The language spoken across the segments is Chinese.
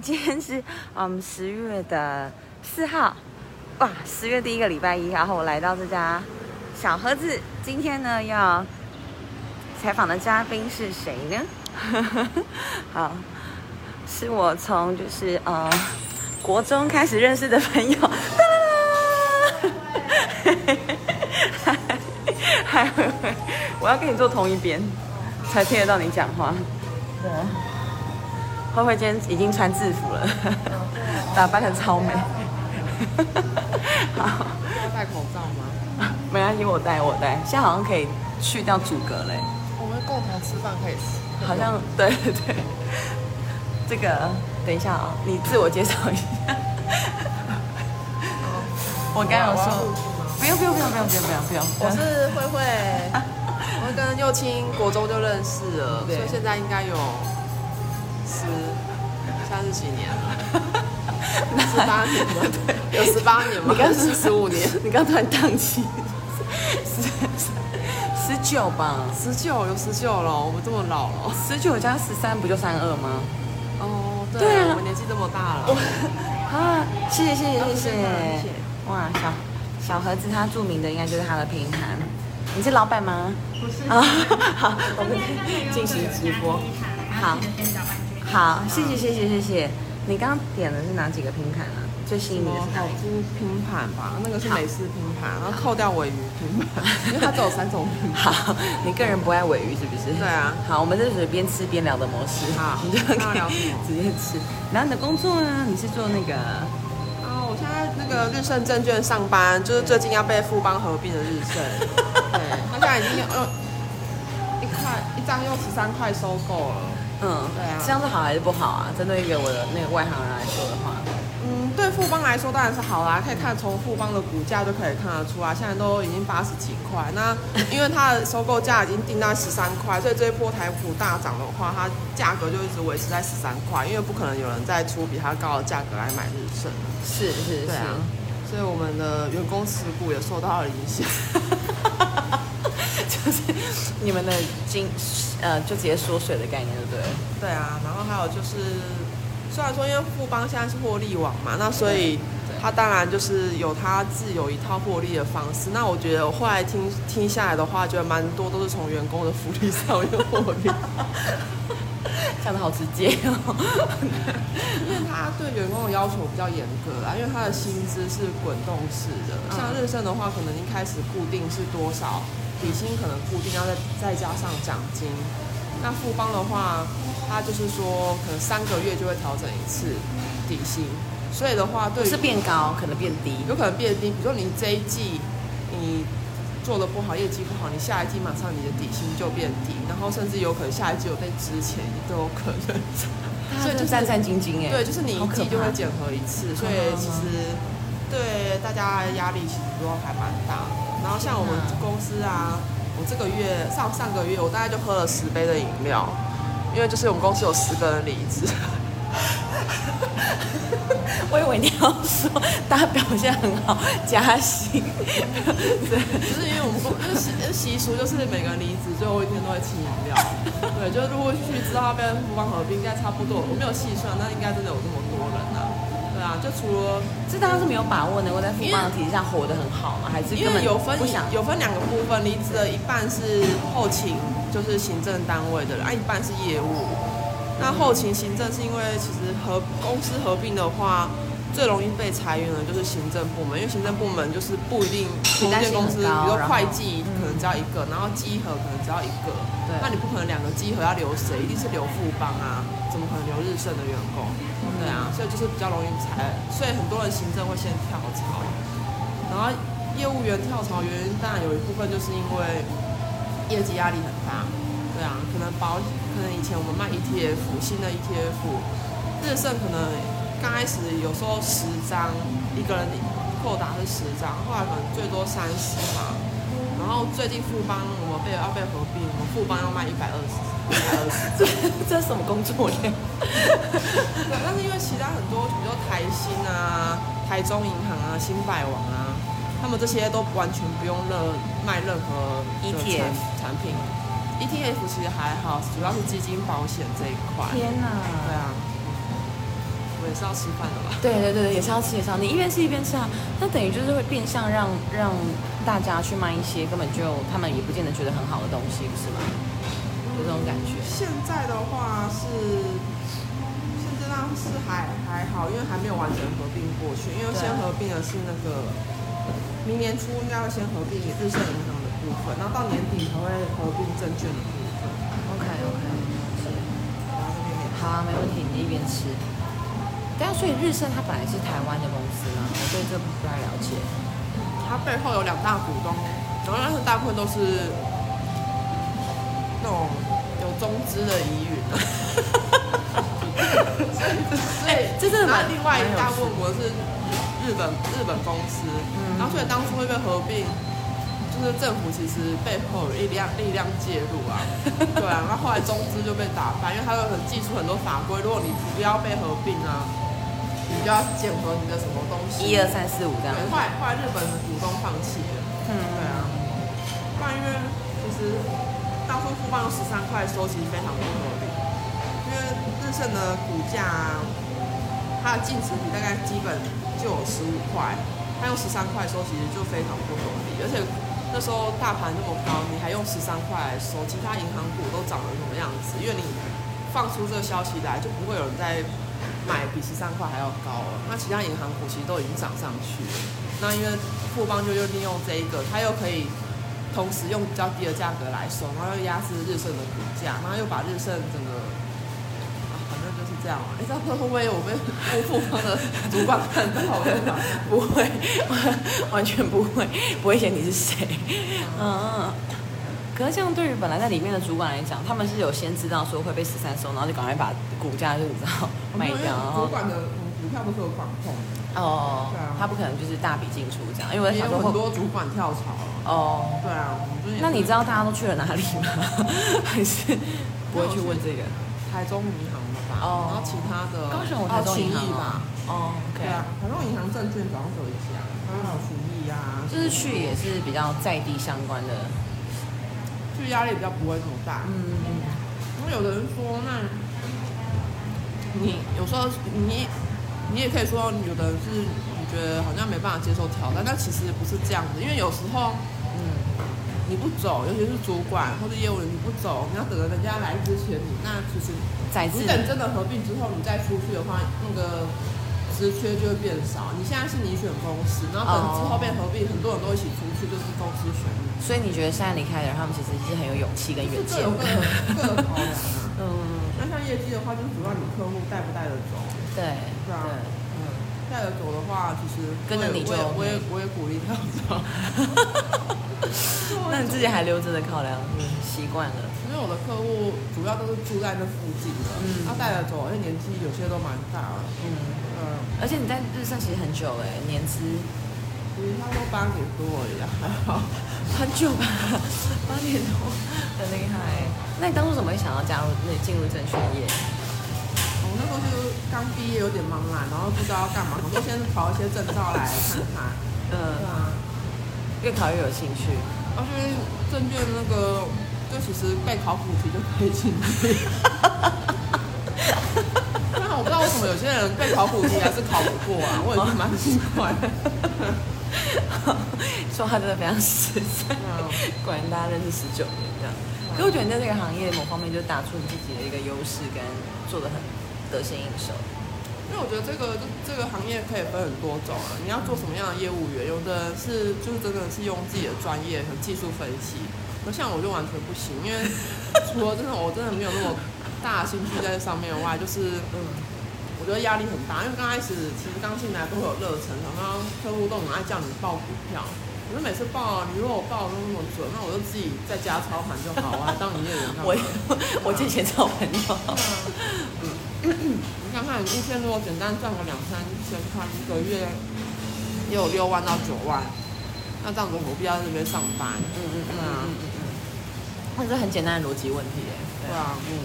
今天是嗯十月的四号，哇，十月第一个礼拜一，然后我来到这家小盒子，今天呢要采访的嘉宾是谁呢？好，是我从就是呃国中开始认识的朋友。嗨，嗨，我要跟你坐同一边，才听得到你讲话。对。慧慧今天已经穿制服了，打扮的超美。好，要戴口罩吗？没关系，我戴我戴。现在好像可以去掉阻隔嘞。我们共同吃饭可以吃。好像对对。这个等一下啊，你自我介绍一下。我刚有说，不用不用不用不用不用不用不用。我是慧慧，我跟幼青国中就认识了，所以现在应该有。十三十几年了，十八年吗，对，有十八年吗？你刚是十五年，你刚突然宕机，十十九吧，十九有十九了，我们这么老了，十九加十三不就三二吗？哦，对啊，我年纪这么大了，啊，谢谢谢谢谢谢，哇，小小盒子他著名的应该就是他的平盘，你是老板吗？不是。啊，好，我们进行直播，好。好，谢谢谢谢谢谢。你刚刚点的是哪几个拼盘啊？最吸引你的是好猪拼盘吧？那个是美式拼盘，然后扣掉尾鱼拼盘，因为它只有三种拼盘。好，你个人不爱尾鱼是不是？对啊。好，我们这是边吃边聊的模式。好，你 就可以直接吃。然后你的工作呢？你是做那个？啊，我现在那个日盛证券上班，就是最近要被富邦合并的日盛。对，他现在已经用一块一张用十三块收购了。嗯，对啊，这样是好还是不好啊？针对一个我的那个外行人来说的话，嗯，对富邦来说当然是好啦，可以看从富邦的股价就可以看得出来，现在都已经八十几块。那因为它的收购价已经定在十三块，所以这一波台股大涨的话，它价格就一直维持在十三块，因为不可能有人再出比它高的价格来买日盛。是是，对啊，所以我们的员工持股也受到了影响。就 是你们的金。呃，就直接缩水的概念，对不对？对啊，然后还有就是，虽然说因为富邦现在是获利网嘛，那所以他当然就是有他自有一套获利的方式。那我觉得我后来听听下来的话，觉得蛮多都是从员工的福利上面获利，讲的好直接哦。因为他对员工的要求比较严格啦，因为他的薪资是滚动式的，像日盛的话，可能一开始固定是多少。底薪可能固定，要再再加上奖金。那富邦的话，它就是说可能三个月就会调整一次底薪，所以的话，对是变高，可能变低，有可能变低。比如说你这一季你做的不好，业绩不好，你下一季马上你的底薪就变低，然后甚至有可能下一季有被之前都有可能。所以就战战兢兢哎。对，就是你一季就会检核一次，所以其实对大家压力其实都还蛮大。然后像我们公司啊，我这个月上上个月我大概就喝了十杯的饮料，因为就是我们公司有十个人离职。我以为你要说大家表现很好加薪，对，就是因为我们公就是习俗，就是每个人离职最后一天都会请饮料。对，就是如果去知道他跟福邦合并，应该差不多，我没有细算，那应该真的有这么多人呢。啊，就除了这当然是没有把握能够在富邦的体系上活得很好嘛，还是因为有分有分两个部分，离职的一半是后勤，就是行政单位的人，啊，一半是业务。那后勤行政是因为其实合公司合并的话，最容易被裁员的就是行政部门，因为行政部门就是不一定同一间公司，比如说会计可能只要一个，然后稽核可能只要一个，对，那你不可能两个稽核要留谁，一定是留富邦啊，怎么可能留日盛的员工？对啊，所以就是比较容易裁，所以很多人行政会先跳槽，然后业务员跳槽原因当然有一部分就是因为业绩压力很大，可能保可能以前我们卖 ETF 新的 ETF，日盛可能刚开始有时候十张一个人扣打是十张，后来可能最多三十嘛，然后最近富邦我们被要被合并，我们富邦要卖一百二十。这这是什么工作量？对，但是因为其他很多，比如说台新啊、台中银行啊、新百王啊，他们这些都完全不用任卖任何 ETF 产品。ETF 其实还好，主要是基金保险这一块。天哪！对啊。我也是要吃饭的吧？对对对对，也是要吃也是要，你一边吃一边吃啊，那等于就是会变相让让大家去卖一些根本就他们也不见得觉得很好的东西，不是吗？有这种感觉。现在的话是，现在上是还还好，因为还没有完全合并过去，因为先合并的是那个，明年初应该会先合并日盛银行的部分，然后到年底才会合并证券的部分。OK OK，好啊，没问题，你一边吃。对啊，所以日盛它本来是台湾的公司嘛，我对这不太了解。它背后有两大股东，然后但是大部分都是那种有中资的疑云。所以，所以这真的另外一大部分我是日本日本公司，嗯然后所以当初会被合并，就是政府其实背后有力量力量介入啊，对啊，那后后来中资就被打翻，因为它有很寄出很多法规，如果你不要被合并啊，你就要检核你的什么东西，一二三四五这样。对，。后来后来日本的股东放弃了，嗯，对啊，不然因为其实当初富邦用十三块收，其实非常不合理，因为日盛的股价，它的净值比大概基本就有十五块，它用十三块收，其实就非常不合理，而且那时候大盘那么高，你还用十三块来收，其他银行股都涨成什么样子？因为你放出这个消息来，就不会有人再买比十三块还要高了。那其他银行股其实都已经涨上去了。那因为富邦就又利用这一个，它又可以同时用比较低的价格来收，然后又压制日盛的股价，然后又把日盛整个，这样嘛。哎，这样会不会我被富方的主管看到我在讲？不会，完全不会，不会嫌你是谁。嗯，可是这样对于本来在里面的主管来讲，他们是有先知道说会被十三收，然后就赶快把股价就你知道卖掉，主管的嗯股票不是有管控，哦对啊，他不可能就是大笔进出这样，因为很想说会多主管跳槽了。哦，对啊，我最近那你知道大家都去了哪里吗？还是不会去问这个？台中银行？哦然后其他的高雄有台中银吧？哦对啊，台中银行证券早上有一家，然后还有群益啊，就是去也是比较在地相关的，就压力比较不会这么大。嗯，因为有的人说，那你有时候你你也可以说，有的人是你觉得好像没办法接受挑战，但其实不是这样子，因为有时候嗯，你不走，尤其是主管或者业务员你不走，你要等着人家来之前，你那其实你等真的合并之后，你再出去的话，那个职缺就会变少。你现在是你选公司，然后等之后变合并，很多人都一起出去，就是公司选你。所以你觉得现在离开的人，他们其实是很有勇气跟远见各有各的考量啊。嗯，那像业绩的话，就是主要你客户带不带得走。对，对啊对，嗯，带得走的话，其实跟着你就我也我也我也鼓励跳槽。那你自己还留着的考量，嗯，习惯了，因为我的客户主要都是住在那附近的，嗯他带着走，而且年纪有些都蛮大了。嗯，嗯，而且你在日上其实很久哎，年资其实他说八年多而已啊，还好。很久吧，八年多，很厉害。那你当初怎么会想要加入那进入证券业？我那时候就是刚毕业，有点茫然，然后不知道要干嘛，我就先考一些证照来看看。对 嗯，啊，越考越有兴趣。而且证券那个，就其实背考古题就可以进去。那我不知道为什么有些人背考古题还是考不过啊，我也是蛮奇怪的。说话真的非常实在，嗯 果然大家认识十九年这样。可我觉得你在这个行业某方面就打出你自己的一个优势，跟做的很得心应手。因为我觉得这个就这个行业可以分很多种啊，你要做什么样的业务员，有的人是就是真的是用自己的专业和技术分析，那像我就完全不行，因为除了真的我真的没有那么大的兴趣在这上面以外，就是嗯，我觉得压力很大，因为刚开始其实刚进来都会有热忱，然后客户都很爱叫你报股票，可是每次报啊，你如果我报的都那么准，那我就自己在家操盘就好，我还当营业员干嘛？我我借钱找朋友，你 看看，你一天如果简单赚个两三千块，一个月也有六万到九万，那这样子何必要在这边上班？嗯嗯嗯嗯嗯嗯，那是很简单的逻辑问题耶。对啊，嗯，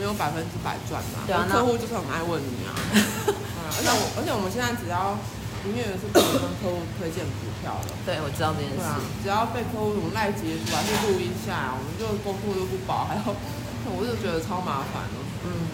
没有百分之百赚嘛。对啊那客户就是很爱问你啊。对啊，而且我而且我们现在只要营业员是不能跟客户推荐股票的。对，我知道这件事对啊。，只要被客户什么赖截图还是录音下来，我们就工作都不保，还要，我就觉得超麻烦的。嗯，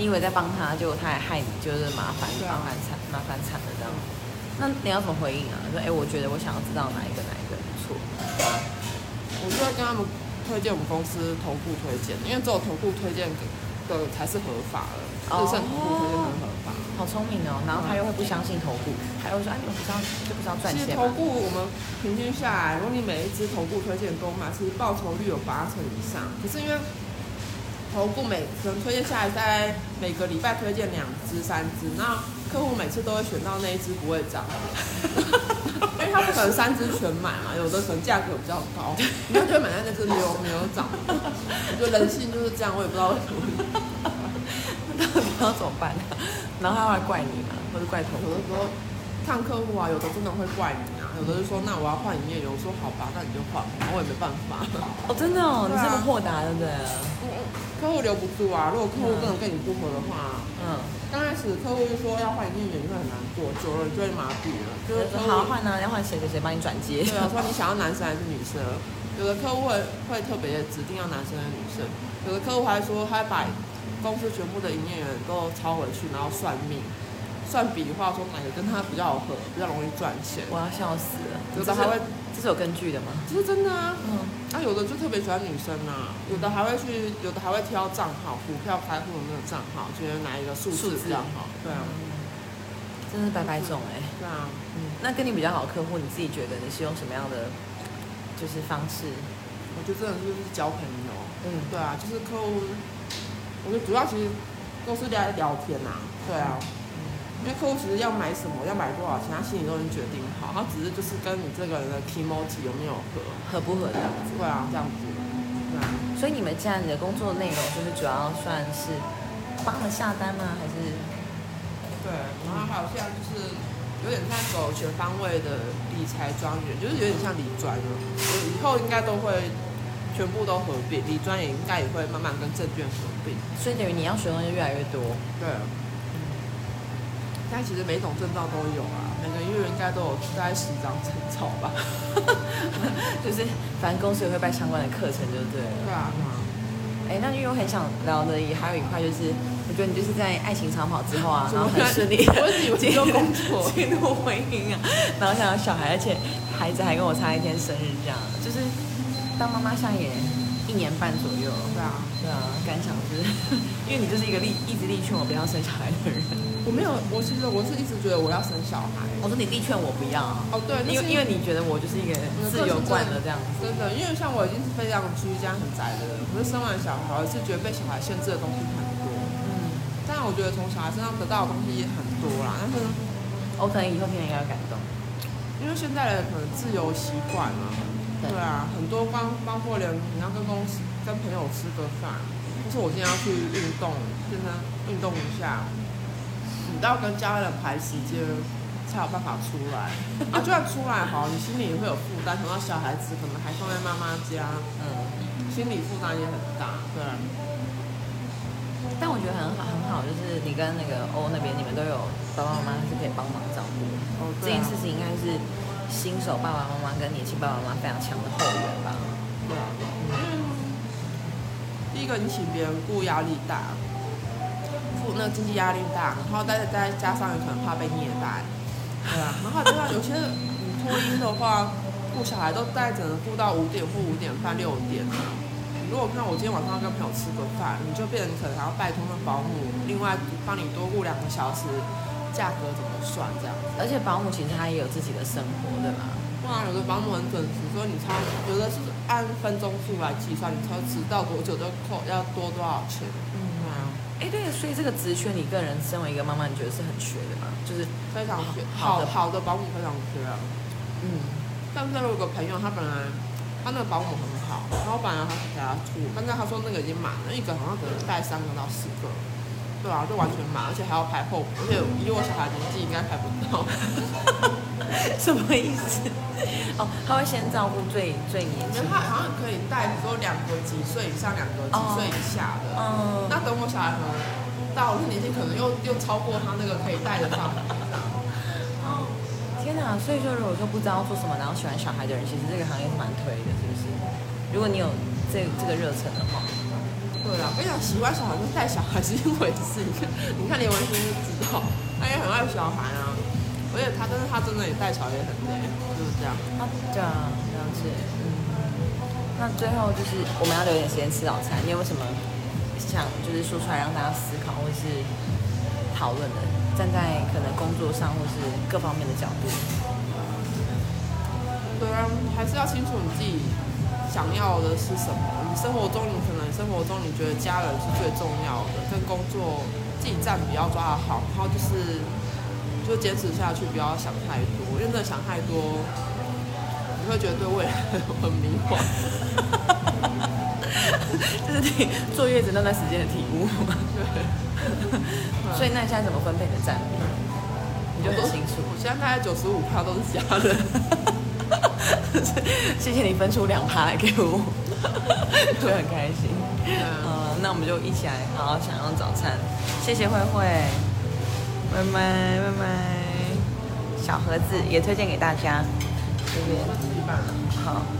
你你以为在帮他，结果他还害你，就是麻烦啊麻烦惨麻烦惨的这样。那你要怎么回应啊？说哎、我觉得我想要知道哪一个哪一个不错。我就会跟他们推荐我们公司投顾推荐，因为只有投顾推荐的才是合法的，哦日盛投顾推荐很合法。好聪明哦，然后他又会不相信投顾，他又说哎，你们不知道就不知道赚其实钱吗？投顾我们平均下来，如果你每一只投顾推荐都买，其实报酬率有八成以上。可是因为投顾每可能推荐下来，大概每个礼拜推荐两只、三只，那客户每次都会选到那一只不会涨，因为他不可能三只全买嘛，有的可能价格比较高，你就觉得买在那只没有没有涨。我觉得人性就是这样，我也不知道为什么。到底要怎么办呢？然后他会怪你啊？或者怪投顾？有的时候看客户啊，有的真的会怪你啊，有的就说那我要换营业员，我说好吧，那你就换吧，我也没办法。哦，真的哦，你这么豁达，对不对？客户留不住啊，如果客户真的跟你不合的话，嗯，刚开始客户就说要换营业员，你会很难做，久了你就会麻痹了。就就是好换呢，要换谁谁谁帮你转接。对啊，说你想要男生还是女生？有的客户会会特别指定要男生还是女生，有的客户还说他会把公司全部的营业员都抄回去，然后算命，算笔画说哪个跟他比较好合，比较容易赚钱。我要笑死了。有的还会，这是有根据的吗？这是真的啊。嗯，啊，有的就特别喜欢女生啊，有的还会去，有的还会挑账号，股票开户的那个账号，觉得哪一个数数字字比较好。对啊，真是百百种哎。对啊。嗯，那跟你比较好的客户，你自己觉得你是用什么样的就是方式？我觉得真的就是交朋友。嗯，对啊，就是客户，我觉得主要其实都是聊聊天呐、对啊，因为客户其实要买什么，要买多少钱，他心里都已经决定好，他只是就是跟你这个人的 emoji 有没有合。合不合这样子？对啊，这样子。对啊，所以你们现在你的工作内容就是主要算是帮了下单吗？还是对，然后还有现在就是有点像走全方位的理财专员，就是有点像理专了。以后应该都会全部都合并，理专也应该也会慢慢跟证券合并。所以等于你要学的东西越来越多。对。现在其实每种证照都有啊，每个月应该都有大概十张证照吧。就是反正公司也会办相关的课程，就对了。对啊。哎，那因为我很想聊的也还有一块就是，我觉得你就是在爱情长跑之后啊，然后很顺利，我以为进入工作进入婚姻啊，然后想要小孩，而且孩子还跟我差一天生日，这样就是当妈妈现在也一年半左右，对啊，对啊，感想就是，因为你就是一个力一直力劝我不要生小孩的人，我没有，我其实我是一直觉得我要生小孩。我说你力劝我不要，哦，对，因为因为你觉得我就是一个自由惯了这样子，真的，因为像我已经是非常居家很宅的人，可是生完小孩，我是觉得被小孩限制的东西很多。嗯，当然，我觉得从小孩身上得到的东西也很多啦，但是我可能以后听了应该会感动，因为现在的可能自由习惯嘛，对对啊，很多包包括连你要跟公司跟朋友吃个饭，或是我今天要去运动，健身运动一下，你都要跟家人排时间才有办法出来。啊，就算出来好，你心里也会有负担，想到小孩子可能还放在妈妈家，嗯。心理负担也很大，对啊。但我觉得很好，很好，就是你跟那个欧那边，你们都有爸爸妈妈是可以帮忙照顾。哦，这件事情应该是新手爸爸妈妈跟年轻爸爸妈妈非常强的后援吧。对啊，第一个你请别人雇压力大，付那个经济压力大，然后再再加上有可能怕被虐待，对啊，然后就像有些你托婴的话，顾小孩都大概只能顾到五点或五点半六点啊。如果看我今天晚上要跟朋友吃个饭，你就变成可能还要拜托那保姆，另外帮你多雇两个小时，价格怎么算这样子？而且保姆其实他也有自己的生活，对吧？不然有的保姆很准时，所以你超有的是按分钟数来计算，你超迟到多久就扣要多多少钱。嗯，对啊，哎，对，所以这个职缺，你个人身为一个妈妈，你觉得是很缺的吗？就是，非常缺，好好的好的保姆非常缺啊。嗯，但是我有个朋友，他本来他那个保姆很好，然后本来他给他住，但是他说那个已经满了，一个好像只能带三个到四个。对啊，就完全满，而且还要排后，而且以我小孩年纪应该排不到。什么意思？哦，他会先照顾最最年轻他好像可以带，比如说两个几岁以上，两个几岁以下的。嗯，那等我小孩可能到了这年纪，可能又又超过他那个可以带的范围这样。天哪！所以说，如果说不知道做什么，然后喜欢小孩的人，其实这个行业是蛮推的，是不是？如果你有这这个热忱的话，对啊，我，跟你讲，喜欢小孩跟带小孩是一回事。你看连文心就知道，他也很爱小孩啊。而且他，但是他真的也带小孩也很累，就是这样。啊，对啊，了解。嗯，那最后就是我们要留点时间吃早餐，你有什么想就是说出来让大家思考或是讨论的？站在可能工作上或是各方面的角度。对啊，还是要清楚你自己想要的是什么。你生活中，你可能生活中你觉得家人是最重要的，跟工作自己占比要抓得好，然后就是。就坚持下去，不要想太多，因为真的想太多，你会觉得对未来很迷茫。这是你坐月子那段时间的体悟。对。所以那你现在怎么分配你的占比？你就很清楚。我现在大概九十五趴都是家人。谢谢你分出两趴来给我，就很开心。嗯，那我们就一起来好好享用早餐。谢谢慧慧。拜拜拜拜，小盒子也推荐给大家，这边好。